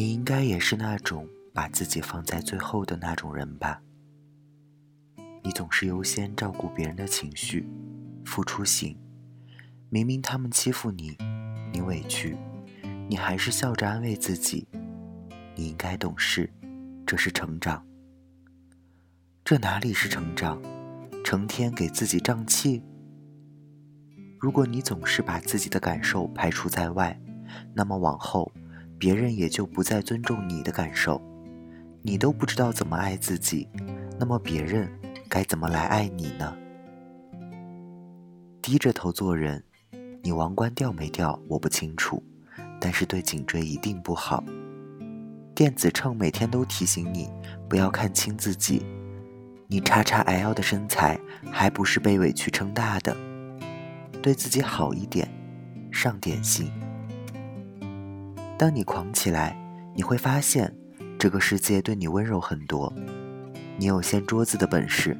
你应该也是那种把自己放在最后的那种人吧？你总是优先照顾别人的情绪，付出型。明明他们欺负你，你委屈，你还是笑着安慰自己。你应该懂事，这是成长。这哪里是成长？成天给自己胀气。如果你总是把自己的感受排除在外，那么往后，别人也就不再尊重你的感受。你都不知道怎么爱自己，那么别人该怎么来爱你呢？低着头做人，你王冠掉没掉我不清楚，但是对颈椎一定不好。电子秤每天都提醒你不要看清自己，你叉叉 L 的身材还不是被委屈撑大的。对自己好一点，上点心。当你狂起来，你会发现这个世界对你温柔很多。你有掀桌子的本事，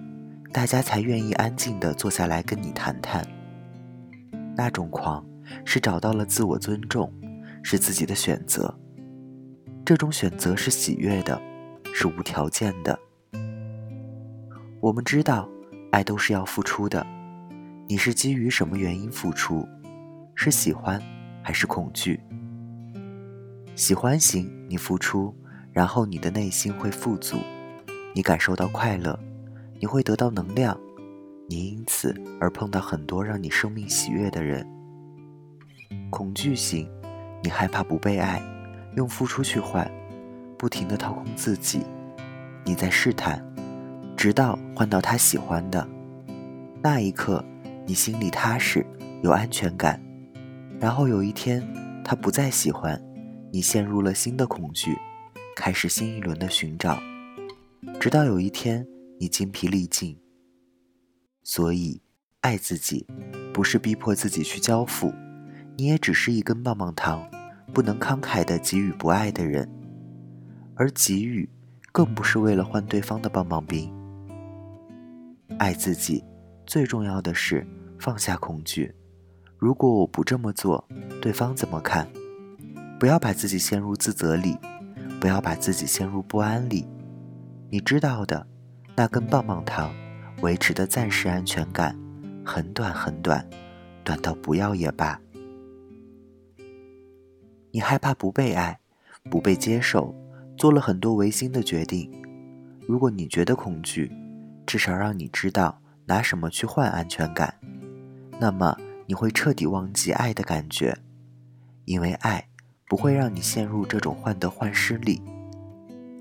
大家才愿意安静地坐下来跟你谈谈。那种狂是找到了自我尊重，是自己的选择。这种选择是喜悦的，是无条件的。我们知道，爱都是要付出的。你是基于什么原因付出？是喜欢还是恐惧？喜欢型，你付出，然后你的内心会富足，你感受到快乐，你会得到能量，你因此而碰到很多让你生命喜悦的人。恐惧型，你害怕不被爱，用付出去换，不停的掏空自己，你在试探，直到换到他喜欢的那一刻。你心里踏实，有安全感，然后有一天他不再喜欢，你陷入了新的恐惧，开始新一轮的寻找，直到有一天你精疲力尽。所以，爱自己，不是逼迫自己去交付，你也只是一根棒棒糖，不能慷慨的给予不爱的人，而给予，更不是为了换对方的棒棒冰。爱自己，最重要的是。放下恐惧，如果我不这么做，对方怎么看？不要把自己陷入自责里，不要把自己陷入不安里。你知道的，那根棒棒糖维持的暂时安全感很短很短，短到不要也罢。你害怕不被爱，不被接受，做了很多违心的决定。如果你觉得恐惧，至少让你知道拿什么去换安全感。那么你会彻底忘记爱的感觉，因为爱不会让你陷入这种患得患失里，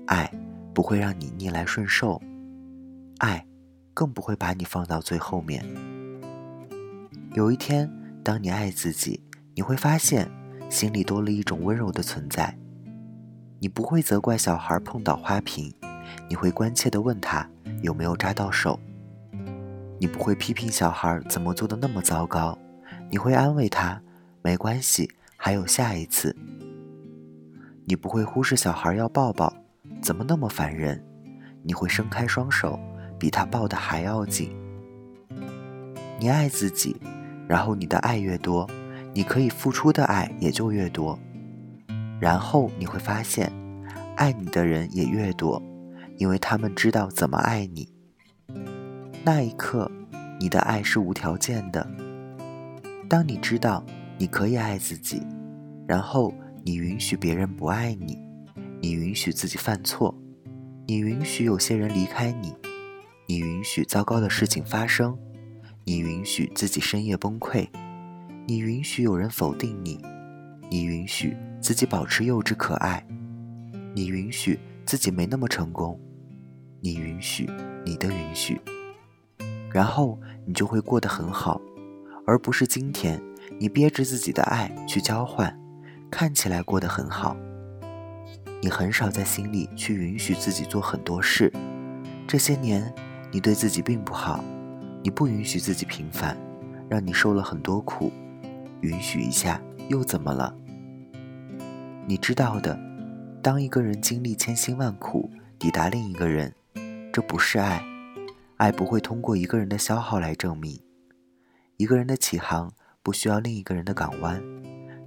爱不会让你逆来顺受，爱更不会把你放到最后面。有一天，当你爱自己，你会发现心里多了一种温柔的存在。你不会责怪小孩碰倒花瓶，你会关切地问他有没有扎到手。你不会批评小孩怎么做的那么糟糕，你会安慰他，没关系，还有下一次。你不会忽视小孩要抱抱，怎么那么烦人？你会伸开双手，比他抱的还要紧。你爱自己，然后你的爱越多，你可以付出的爱也就越多，然后你会发现，爱你的人也越多，因为他们知道怎么爱你。那一刻，你的爱是无条件的。当你知道你可以爱自己，然后你允许别人不爱你，你允许自己犯错，你允许有些人离开你，你允许糟糕的事情发生，你允许自己深夜崩溃，你允许有人否定你，你允许自己保持幼稚可爱，你允许自己没那么成功，你允许你的允许。然后你就会过得很好，而不是今天你憋着自己的爱去交换，看起来过得很好。你很少在心里去允许自己做很多事。这些年你对自己并不好，你不允许自己平凡，让你受了很多苦。允许一下又怎么了？你知道的，当一个人经历千辛万苦抵达另一个人，这不是爱。爱不会通过一个人的消耗来证明，一个人的起航不需要另一个人的港湾，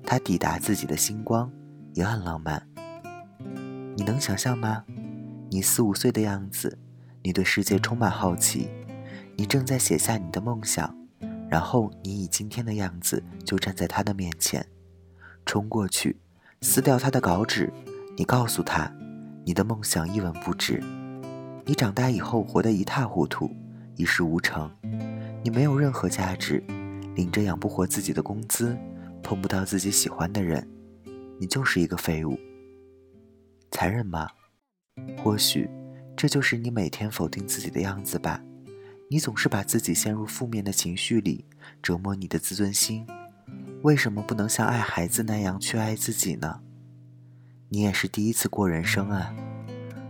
他抵达自己的星光也很浪漫。你能想象吗？你四五岁的样子，你对世界充满好奇，你正在写下你的梦想，然后你以今天的样子就站在他的面前，冲过去，撕掉他的稿纸，你告诉他，你的梦想一文不值，你长大以后活得一塌糊涂，一事无成，你没有任何价值，领着养不活自己的工资，碰不到自己喜欢的人。你就是一个废物，残忍吗？或许这就是你每天否定自己的样子吧。你总是把自己陷入负面的情绪里，折磨你的自尊心。为什么不能像爱孩子那样去爱自己呢？你也是第一次过人生啊！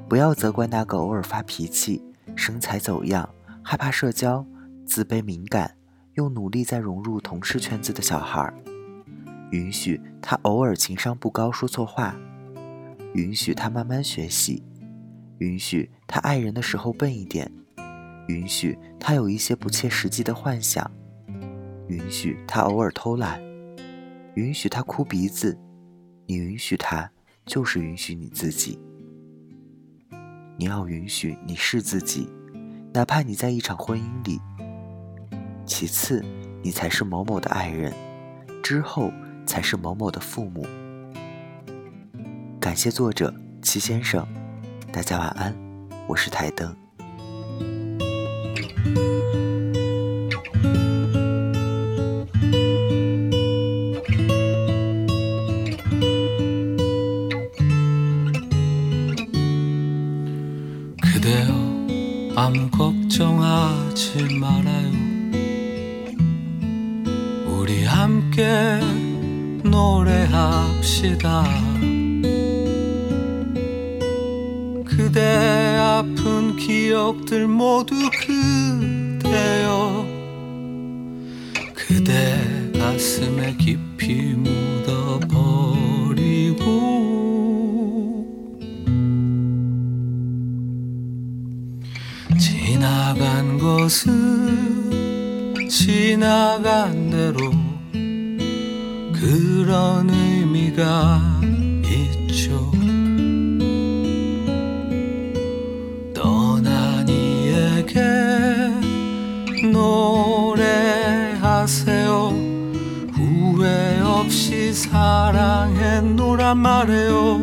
不要责怪那个偶尔发脾气、身材走样、害怕社交、自卑敏感，又努力在融入同事圈子的小孩。允许他偶尔情商不高，说错话；允许他慢慢学习；允许他爱人的时候笨一点；允许他有一些不切实际的幻想；允许他偶尔偷懒；允许他哭鼻子。你允许他，就是允许你自己。你要允许你是自己，哪怕你在一场婚姻里。其次，你才是某某的爱人。之后。才是某某的父母。感谢作者齐先生，大家晚安，我是台灯。 노래합시다. 그대 아픈 기억들 모두 그대여. 그대 가슴에 깊이 묻어버리고. 지나간 것은 지나간 대로 그런 의미가 있죠. 떠난 이에게 노래하세요. 후회 없이 사랑했노란 말해요.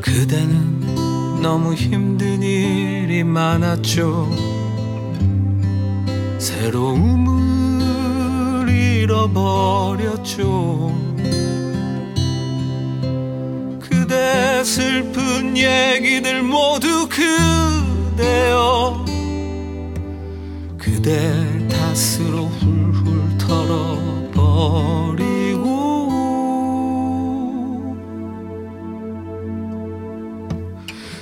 그대는 너무 힘든 일이 많았죠. 새로움을 잃어버렸죠. 그대 슬픈 얘기들 모두 그대여. 그대 탓으로 훌훌 털어버리고.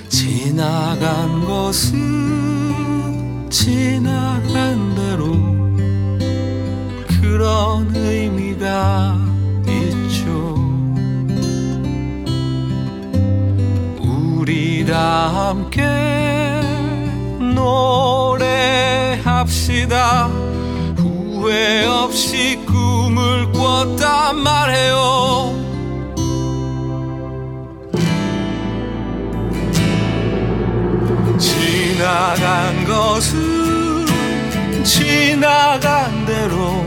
지나간 것은 지나간 함께 노래합시다 후회 없이 꿈을 꿨단 말해요 지나간 것은 지나간 대로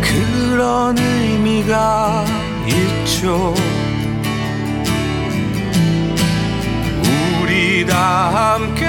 그런 의미가 있죠. 함께